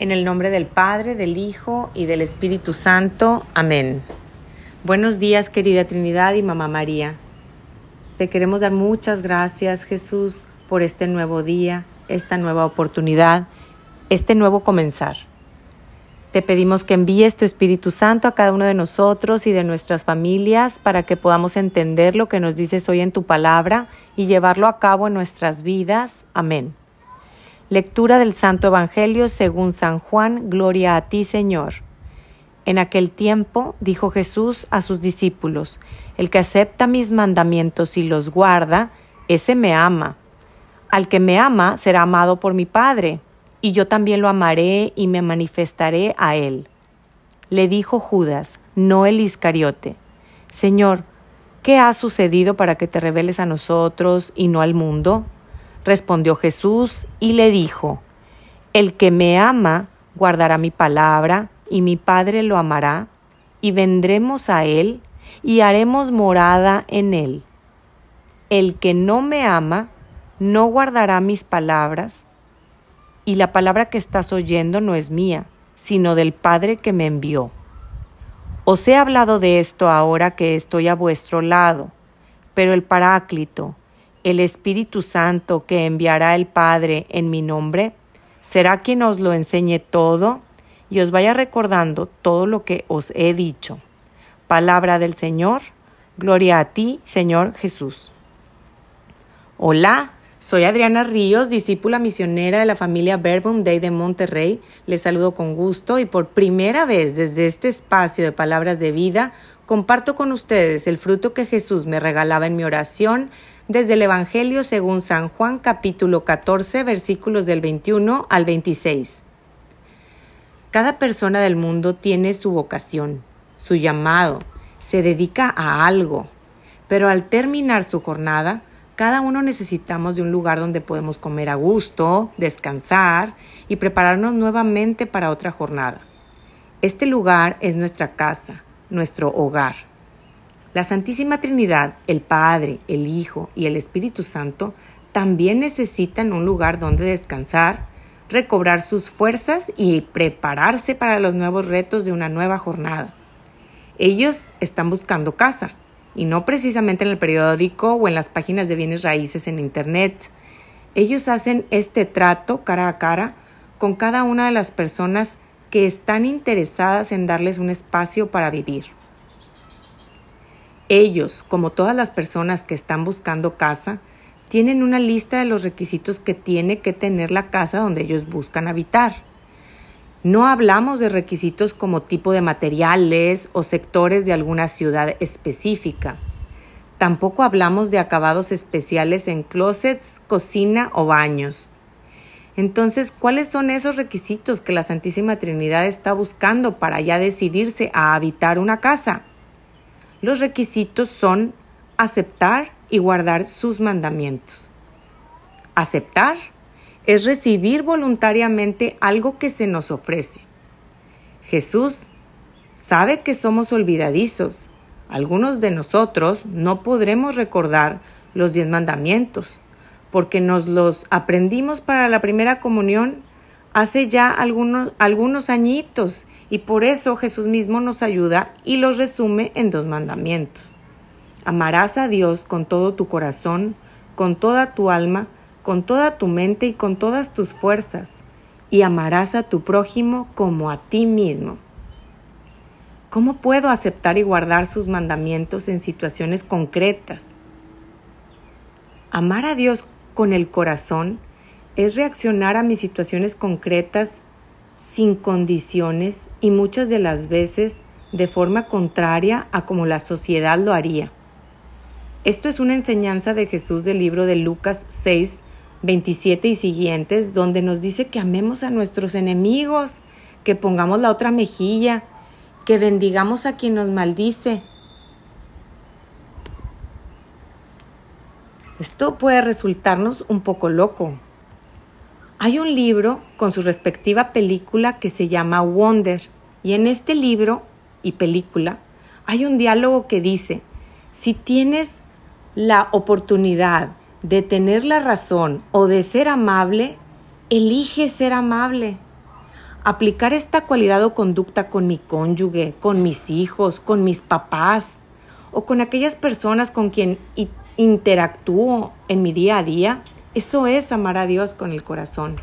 En el nombre del Padre, del Hijo y del Espíritu Santo. Amén. Buenos días, querida Trinidad y Mamá María. Te queremos dar muchas gracias, Jesús, por este nuevo día, esta nueva oportunidad, este nuevo comenzar. Te pedimos que envíes tu Espíritu Santo a cada uno de nosotros y de nuestras familias para que podamos entender lo que nos dices hoy en tu palabra y llevarlo a cabo en nuestras vidas. Amén. Lectura del Santo Evangelio según San Juan, Gloria a ti, Señor. En aquel tiempo dijo Jesús a sus discípulos, El que acepta mis mandamientos y los guarda, ese me ama. Al que me ama será amado por mi Padre, y yo también lo amaré y me manifestaré a él. Le dijo Judas, no el Iscariote, Señor, ¿qué ha sucedido para que te reveles a nosotros y no al mundo? Respondió Jesús y le dijo, El que me ama guardará mi palabra, y mi Padre lo amará, y vendremos a él, y haremos morada en él. El que no me ama no guardará mis palabras, y la palabra que estás oyendo no es mía, sino del Padre que me envió. Os he hablado de esto ahora que estoy a vuestro lado, pero el Paráclito, el Espíritu Santo que enviará el Padre en mi nombre, será quien os lo enseñe todo y os vaya recordando todo lo que os he dicho. Palabra del Señor, gloria a ti, Señor Jesús. Hola, soy Adriana Ríos, discípula misionera de la familia Verbum Day de Monterrey. Les saludo con gusto y por primera vez desde este espacio de palabras de vida comparto con ustedes el fruto que Jesús me regalaba en mi oración desde el Evangelio según San Juan capítulo 14 versículos del 21 al 26. Cada persona del mundo tiene su vocación, su llamado, se dedica a algo, pero al terminar su jornada, cada uno necesitamos de un lugar donde podemos comer a gusto, descansar y prepararnos nuevamente para otra jornada. Este lugar es nuestra casa, nuestro hogar. La Santísima Trinidad, el Padre, el Hijo y el Espíritu Santo también necesitan un lugar donde descansar, recobrar sus fuerzas y prepararse para los nuevos retos de una nueva jornada. Ellos están buscando casa, y no precisamente en el periódico o en las páginas de bienes raíces en Internet. Ellos hacen este trato cara a cara con cada una de las personas que están interesadas en darles un espacio para vivir. Ellos, como todas las personas que están buscando casa, tienen una lista de los requisitos que tiene que tener la casa donde ellos buscan habitar. No hablamos de requisitos como tipo de materiales o sectores de alguna ciudad específica. Tampoco hablamos de acabados especiales en closets, cocina o baños. Entonces, ¿cuáles son esos requisitos que la Santísima Trinidad está buscando para ya decidirse a habitar una casa? Los requisitos son aceptar y guardar sus mandamientos. Aceptar es recibir voluntariamente algo que se nos ofrece. Jesús sabe que somos olvidadizos. Algunos de nosotros no podremos recordar los diez mandamientos, porque nos los aprendimos para la primera comunión hace ya algunos, algunos añitos y por eso Jesús mismo nos ayuda y los resume en dos mandamientos. Amarás a Dios con todo tu corazón, con toda tu alma, con toda tu mente y con todas tus fuerzas, y amarás a tu prójimo como a ti mismo. ¿Cómo puedo aceptar y guardar sus mandamientos en situaciones concretas? Amar a Dios con el corazón es reaccionar a mis situaciones concretas sin condiciones y muchas de las veces de forma contraria a como la sociedad lo haría. Esto es una enseñanza de Jesús del libro de Lucas 6, 27 y siguientes, donde nos dice que amemos a nuestros enemigos, que pongamos la otra mejilla, que bendigamos a quien nos maldice, Esto puede resultarnos un poco loco. Hay un libro con su respectiva película que se llama Wonder y en este libro y película hay un diálogo que dice, si tienes la oportunidad de tener la razón o de ser amable, elige ser amable. aplicar esta cualidad o conducta con mi cónyuge, con mis hijos, con mis papás o con aquellas personas con quien interactúo en mi día a día, eso es amar a Dios con el corazón.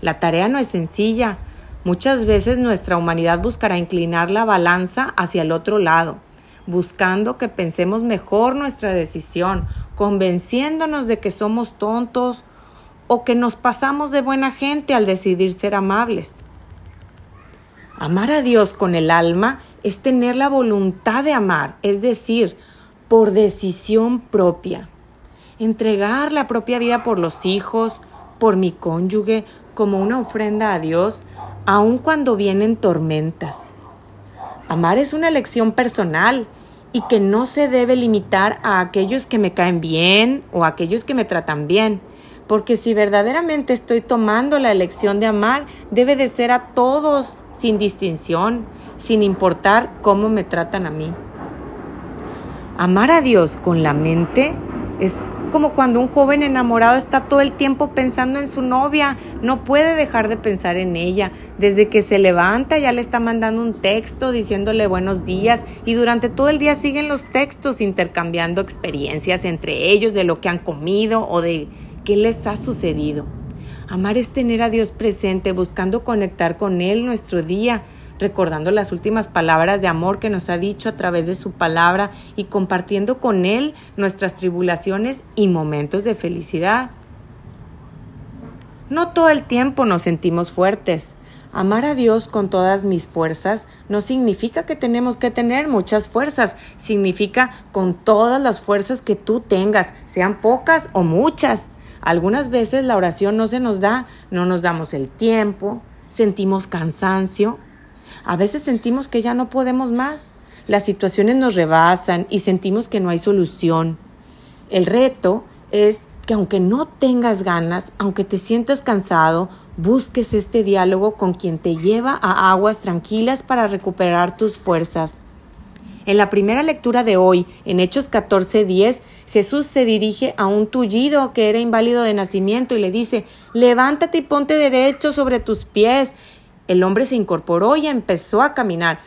La tarea no es sencilla. Muchas veces nuestra humanidad buscará inclinar la balanza hacia el otro lado, buscando que pensemos mejor nuestra decisión, convenciéndonos de que somos tontos o que nos pasamos de buena gente al decidir ser amables. Amar a Dios con el alma es tener la voluntad de amar, es decir, por decisión propia. Entregar la propia vida por los hijos, por mi cónyuge, como una ofrenda a Dios, aun cuando vienen tormentas. Amar es una elección personal y que no se debe limitar a aquellos que me caen bien o a aquellos que me tratan bien porque si verdaderamente estoy tomando la elección de amar, debe de ser a todos, sin distinción, sin importar cómo me tratan a mí. Amar a Dios con la mente es como cuando un joven enamorado está todo el tiempo pensando en su novia, no puede dejar de pensar en ella. Desde que se levanta ya le está mandando un texto diciéndole buenos días y durante todo el día siguen los textos intercambiando experiencias entre ellos de lo que han comido o de ¿Qué les ha sucedido? Amar es tener a Dios presente, buscando conectar con Él nuestro día, recordando las últimas palabras de amor que nos ha dicho a través de su palabra y compartiendo con Él nuestras tribulaciones y momentos de felicidad. No todo el tiempo nos sentimos fuertes. Amar a Dios con todas mis fuerzas no significa que tenemos que tener muchas fuerzas, significa con todas las fuerzas que tú tengas, sean pocas o muchas. Algunas veces la oración no se nos da, no nos damos el tiempo, sentimos cansancio, a veces sentimos que ya no podemos más, las situaciones nos rebasan y sentimos que no hay solución. El reto es que aunque no tengas ganas, aunque te sientas cansado, busques este diálogo con quien te lleva a aguas tranquilas para recuperar tus fuerzas. En la primera lectura de hoy, en Hechos 14:10, Jesús se dirige a un tullido que era inválido de nacimiento y le dice, levántate y ponte derecho sobre tus pies. El hombre se incorporó y empezó a caminar.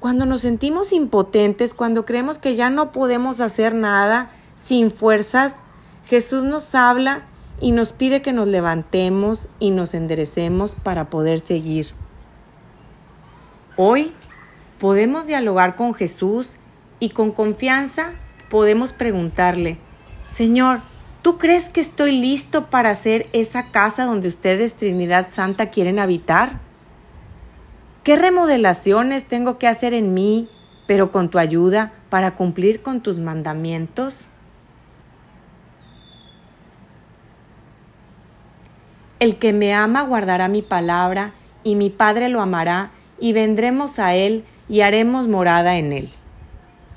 Cuando nos sentimos impotentes, cuando creemos que ya no podemos hacer nada, sin fuerzas, Jesús nos habla y nos pide que nos levantemos y nos enderecemos para poder seguir. Hoy podemos dialogar con Jesús y con confianza podemos preguntarle, Señor, ¿tú crees que estoy listo para hacer esa casa donde ustedes, Trinidad Santa, quieren habitar? ¿Qué remodelaciones tengo que hacer en mí, pero con tu ayuda, para cumplir con tus mandamientos? El que me ama guardará mi palabra, y mi Padre lo amará, y vendremos a él y haremos morada en él.